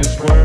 is one.